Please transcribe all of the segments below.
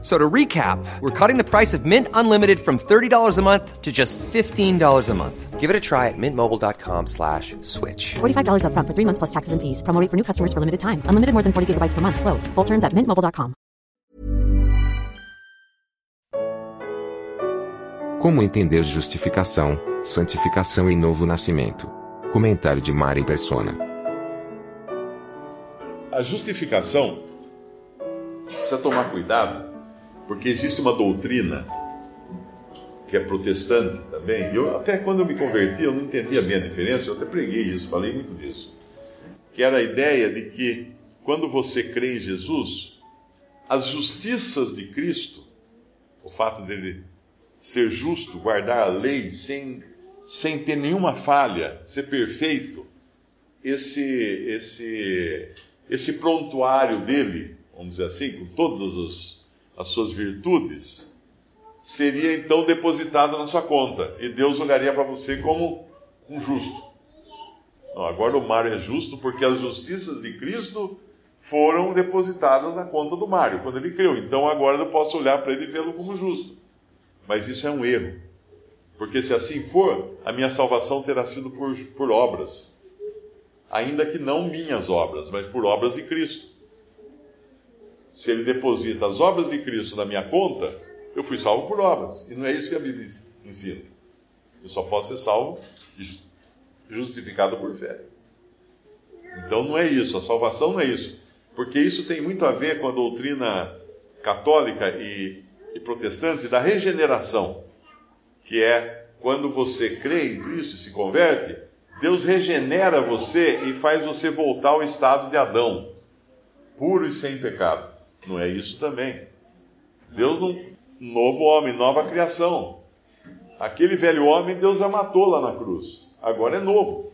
So to recap, we're cutting the price of Mint Unlimited from $30 a month to just $15 a month. Give it a try at mintmobile.com slash switch. $45 upfront for three months plus taxes and fees. Promo rate for new customers for limited time. Unlimited more than 40 gigabytes per month. Slows. Full terms at mintmobile.com. Como entender justificação, santificação e novo nascimento? Comentário de Mari Persona. A justificação precisa tomar cuidado, porque existe uma doutrina que é protestante também. Eu, até quando eu me converti, eu não entendia bem a diferença, eu até preguei isso, falei muito disso. Que era a ideia de que quando você crê em Jesus, as justiças de Cristo, o fato dele ser justo, guardar a lei sem, sem ter nenhuma falha, ser perfeito, esse, esse, esse prontuário dele, vamos dizer assim, com todas os, as suas virtudes, seria então depositado na sua conta. E Deus olharia para você como um justo. Não, agora o Mário é justo porque as justiças de Cristo foram depositadas na conta do Mário, quando ele creu. Então agora eu posso olhar para ele e vê-lo como justo. Mas isso é um erro. Porque se assim for, a minha salvação terá sido por, por obras. Ainda que não minhas obras, mas por obras de Cristo. Se ele deposita as obras de Cristo na minha conta, eu fui salvo por obras. E não é isso que a Bíblia ensina. Eu só posso ser salvo justificado por fé. Então não é isso, a salvação não é isso. Porque isso tem muito a ver com a doutrina católica e, e protestante da regeneração, que é quando você crê em Cristo e se converte, Deus regenera você e faz você voltar ao estado de Adão, puro e sem pecado. Não é isso também. Deus não. Novo homem, nova criação. Aquele velho homem, Deus já matou lá na cruz. Agora é novo.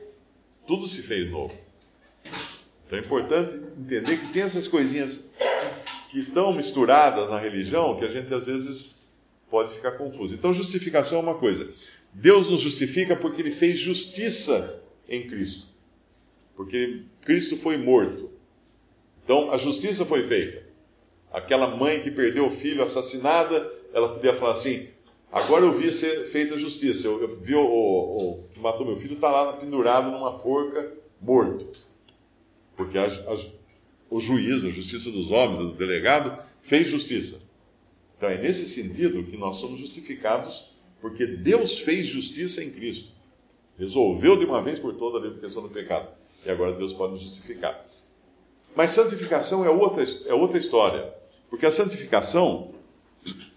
Tudo se fez novo. Então é importante entender que tem essas coisinhas que estão misturadas na religião que a gente às vezes pode ficar confuso. Então, justificação é uma coisa. Deus nos justifica porque ele fez justiça em Cristo. Porque Cristo foi morto. Então, a justiça foi feita. Aquela mãe que perdeu o filho assassinada, ela podia falar assim: agora eu vi ser feita justiça. Eu, eu vi o, o, o, que matou meu filho, está lá pendurado numa forca, morto. Porque a, a, o juiz, a justiça dos homens, o delegado, fez justiça. Então é nesse sentido que nós somos justificados, porque Deus fez justiça em Cristo. Resolveu de uma vez por todas a questão do pecado. E agora Deus pode nos justificar. Mas santificação é outra, é outra história. Porque a santificação,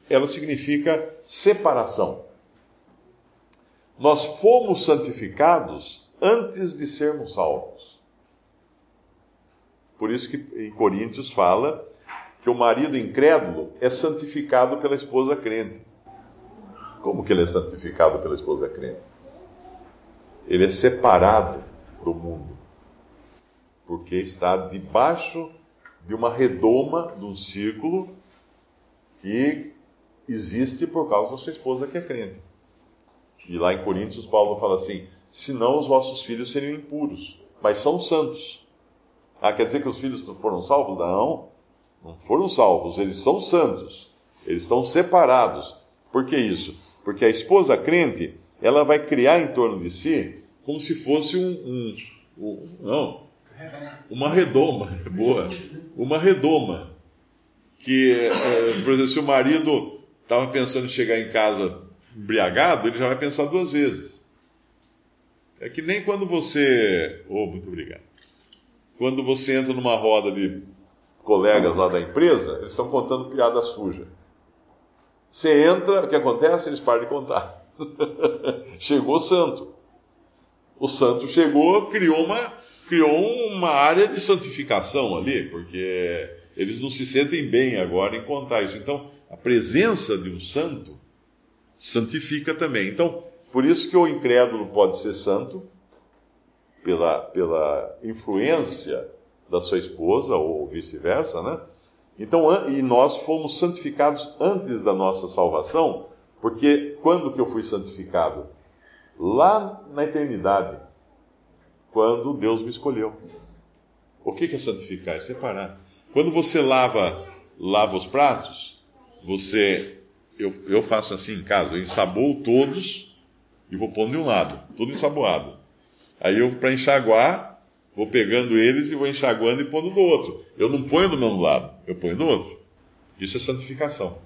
ela significa separação. Nós fomos santificados antes de sermos salvos. Por isso que em Coríntios fala que o marido incrédulo é santificado pela esposa crente. Como que ele é santificado pela esposa crente? Ele é separado do mundo, porque está debaixo de uma redoma, de um círculo que existe por causa da sua esposa que é crente. E lá em Coríntios, Paulo fala assim: senão os vossos filhos seriam impuros, mas são santos. Ah, quer dizer que os filhos não foram salvos? Não, não foram salvos, eles são santos, eles estão separados. Por que isso? Porque a esposa crente, ela vai criar em torno de si como se fosse um, um, um não, uma redoma, boa, uma redoma. Que, é, por exemplo, se o marido estava pensando em chegar em casa embriagado, ele já vai pensar duas vezes. É que nem quando você. Oh, muito obrigado. Quando você entra numa roda de colegas lá da empresa, eles estão contando piadas sujas. Você entra, o que acontece? Eles param de contar. chegou o santo. O santo chegou, criou uma, criou uma área de santificação ali, porque eles não se sentem bem agora em contar isso. Então, a presença de um santo santifica também. Então, por isso que o incrédulo pode ser santo, pela, pela influência da sua esposa, ou vice-versa, né? Então, e nós fomos santificados antes da nossa salvação, porque quando que eu fui santificado? Lá na eternidade, quando Deus me escolheu. O que é santificar? É separar. Quando você lava, lava os pratos, você, eu, eu faço assim em casa, eu ensaboo todos e vou pondo de um lado, tudo ensaboado. Aí eu, para enxaguar, vou pegando eles e vou enxaguando e pondo do outro. Eu não ponho do mesmo lado, eu ponho do outro. Isso é santificação.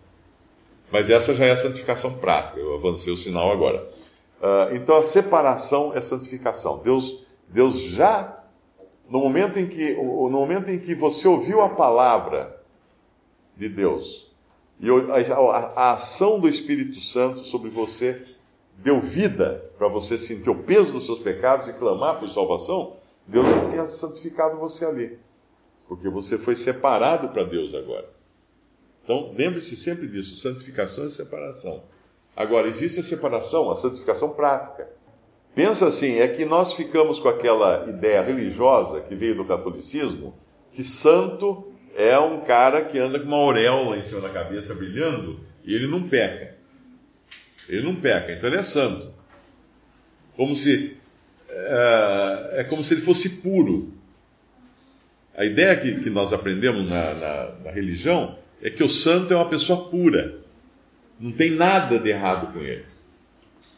Mas essa já é a santificação prática. Eu avancei o sinal agora. Uh, então a separação é santificação. Deus, Deus já no momento em que no momento em que você ouviu a palavra de Deus e a, ação do Espírito Santo sobre você deu vida para você sentir o peso dos seus pecados e clamar por salvação, Deus já tinha santificado você ali. Porque você foi separado para Deus agora. Então, lembre-se sempre disso: santificação é separação. Agora, existe a separação, a santificação prática. Pensa assim: é que nós ficamos com aquela ideia religiosa que veio do catolicismo, que santo é um cara que anda com uma auréola em cima da cabeça brilhando e ele não peca. Ele não peca, então ele é santo. Como se. É, é como se ele fosse puro. A ideia que, que nós aprendemos na, na, na religião é que o santo é uma pessoa pura. Não tem nada de errado com ele.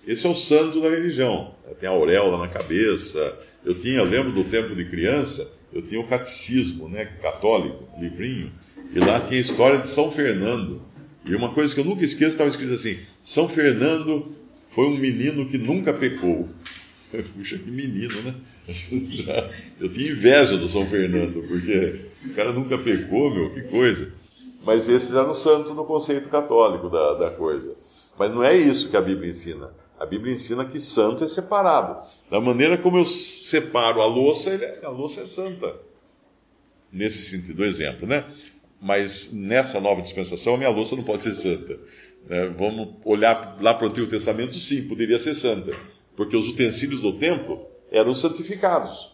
Esse é o santo da religião. Tem a auréola na cabeça. Eu tinha, lembro do tempo de criança, eu tinha o catecismo, né, católico, livrinho, e lá tinha a história de São Fernando. E uma coisa que eu nunca esqueço estava escrito assim: São Fernando foi um menino que nunca pecou. Puxa, que menino, né? Eu tinha inveja do São Fernando, porque o cara nunca pecou, meu, que coisa. Mas esses eram santos no conceito católico da, da coisa. Mas não é isso que a Bíblia ensina. A Bíblia ensina que santo é separado. Da maneira como eu separo a louça, é, a louça é santa. Nesse sentido, exemplo, né? Mas nessa nova dispensação, a minha louça não pode ser santa. É, vamos olhar lá para o Antigo Testamento, sim, poderia ser santa. Porque os utensílios do templo eram santificados.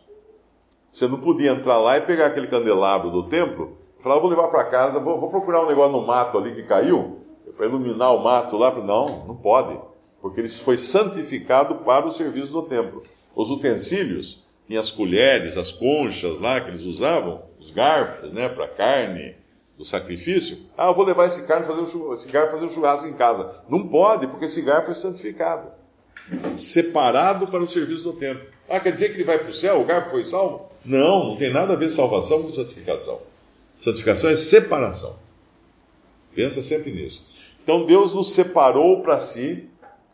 Você não podia entrar lá e pegar aquele candelabro do templo Falar, vou levar para casa, vou, vou, procurar um negócio no mato ali que caiu, para iluminar o mato lá. Não, não pode, porque ele foi santificado para o serviço do templo. Os utensílios, tinha as colheres, as conchas lá que eles usavam, os garfos, né, para carne do sacrifício. Ah, eu vou levar esse, carne fazer um, esse garfo fazer um churrasco em casa. Não pode, porque esse garfo foi santificado. Separado para o serviço do templo. Ah, quer dizer que ele vai para o céu? O garfo foi salvo? Não, não tem nada a ver salvação com santificação. Santificação é separação. Pensa sempre nisso. Então Deus nos separou para si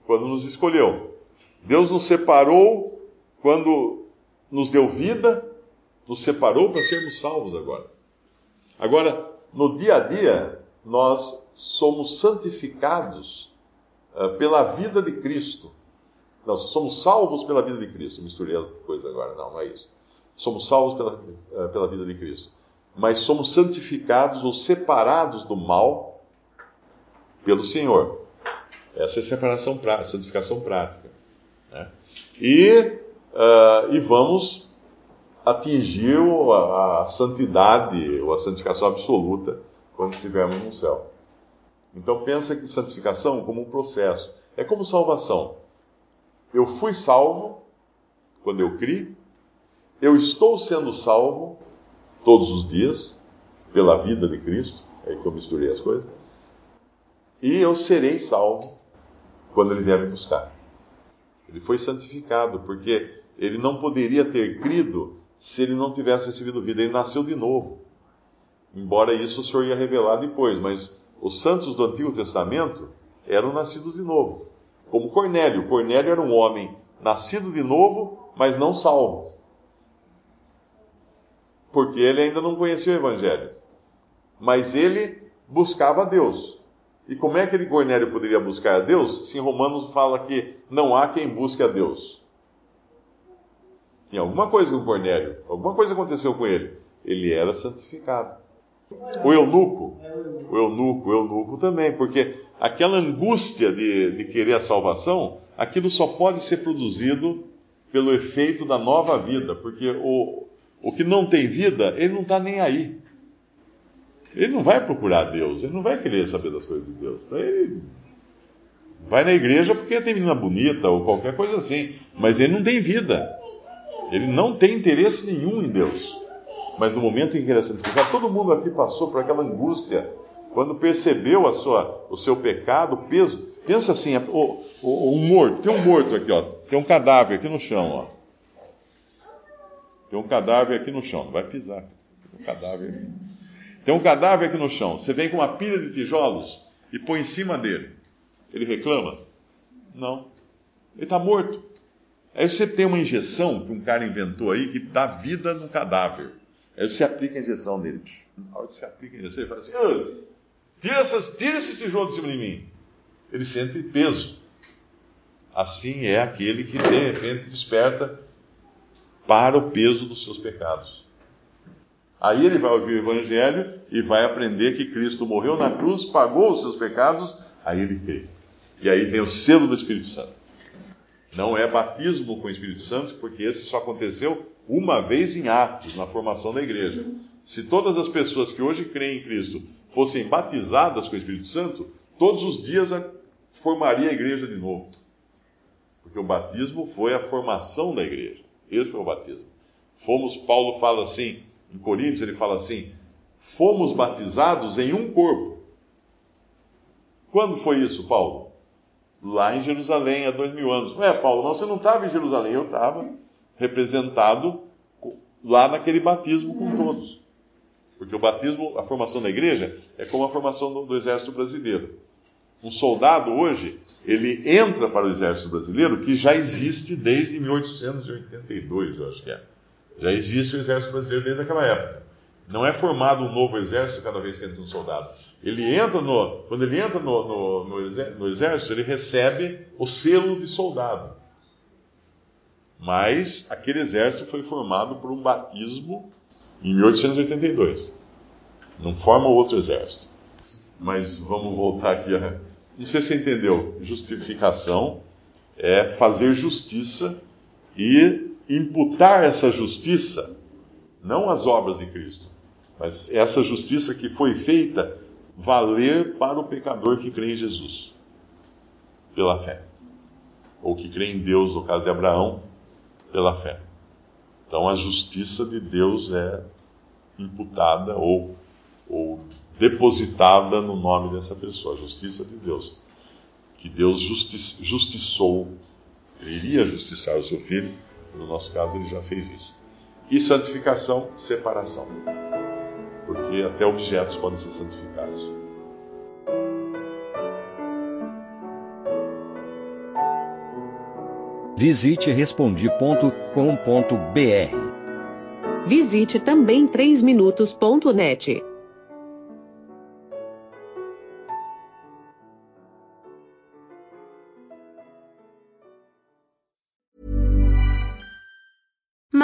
quando nos escolheu. Deus nos separou quando nos deu vida, nos separou para sermos salvos agora. Agora, no dia a dia, nós somos santificados uh, pela vida de Cristo. Não, somos salvos pela vida de Cristo. Misturei a coisa agora. Não, não é isso. Somos salvos pela, uh, pela vida de Cristo mas somos santificados ou separados do mal pelo Senhor. Essa é separação, a santificação prática. Né? E, uh, e vamos atingir a, a santidade ou a santificação absoluta quando estivermos no céu. Então pensa que santificação como um processo. É como salvação. Eu fui salvo quando eu criei, eu estou sendo salvo todos os dias, pela vida de Cristo, é que eu misturei as coisas, e eu serei salvo quando ele me buscar. Ele foi santificado, porque ele não poderia ter crido se ele não tivesse recebido vida. Ele nasceu de novo. Embora isso o Senhor ia revelar depois, mas os santos do Antigo Testamento eram nascidos de novo. Como Cornélio. Cornélio era um homem nascido de novo, mas não salvo porque ele ainda não conhecia o Evangelho. Mas ele buscava a Deus. E como é que ele, Cornélio, poderia buscar a Deus se em Romanos fala que não há quem busque a Deus? Tinha alguma coisa com Cornélio, alguma coisa aconteceu com ele. Ele era santificado. O eunuco, o eunuco, o eunuco também, porque aquela angústia de, de querer a salvação, aquilo só pode ser produzido pelo efeito da nova vida, porque o, o que não tem vida, ele não está nem aí. Ele não vai procurar Deus, ele não vai querer saber das coisas de Deus. Para ele, vai na igreja porque tem menina bonita ou qualquer coisa assim, mas ele não tem vida. Ele não tem interesse nenhum em Deus. Mas no momento em que ele é santificado, todo mundo aqui passou por aquela angústia quando percebeu a sua, o seu pecado, o peso. Pensa assim, o, o, o morto, tem um morto aqui, ó, tem um cadáver aqui no chão, ó. Tem um cadáver aqui no chão, não vai pisar. Tem um cadáver aqui. Tem um cadáver aqui no chão. Você vem com uma pilha de tijolos e põe em cima dele. Ele reclama? Não. Ele está morto. Aí você tem uma injeção que um cara inventou aí que dá vida no cadáver. Aí você aplica a injeção nele. Na hora que você aplica a injeção, ele fala assim: tira, essas, tira esses tijolos de cima de mim. Ele sente peso. Assim é aquele que de repente desperta para o peso dos seus pecados. Aí ele vai ouvir o Evangelho e vai aprender que Cristo morreu na cruz, pagou os seus pecados, aí ele crê. E aí vem o selo do Espírito Santo. Não é batismo com o Espírito Santo, porque esse só aconteceu uma vez em Atos, na formação da igreja. Se todas as pessoas que hoje creem em Cristo fossem batizadas com o Espírito Santo, todos os dias formaria a igreja de novo. Porque o batismo foi a formação da igreja. Esse foi o batismo. Fomos, Paulo fala assim, em Coríntios, ele fala assim: fomos batizados em um corpo. Quando foi isso, Paulo? Lá em Jerusalém, há dois mil anos. Ué, Paulo, não, você não estava em Jerusalém, eu estava representado lá naquele batismo com todos. Porque o batismo, a formação da igreja, é como a formação do, do exército brasileiro. Um soldado hoje, ele entra para o exército brasileiro, que já existe desde 1882, eu acho que é. Já existe o exército brasileiro desde aquela época. Não é formado um novo exército cada vez que entra um soldado. Ele entra no, quando ele entra no, no, no, exército, ele recebe o selo de soldado. Mas aquele exército foi formado por um batismo em 1882. Não forma outro exército. Mas vamos voltar aqui. A... Não sei se você entendeu. Justificação é fazer justiça e imputar essa justiça, não as obras de Cristo, mas essa justiça que foi feita valer para o pecador que crê em Jesus, pela fé. Ou que crê em Deus, no caso de Abraão, pela fé. Então a justiça de Deus é imputada ou, ou depositada no nome dessa pessoa, a justiça de Deus. Que Deus justi justiçou, ele iria justiçar o seu filho, no nosso caso ele já fez isso. E santificação, separação. Porque até objetos podem ser santificados. Visite respondi.com.br. Visite também 3minutos.net.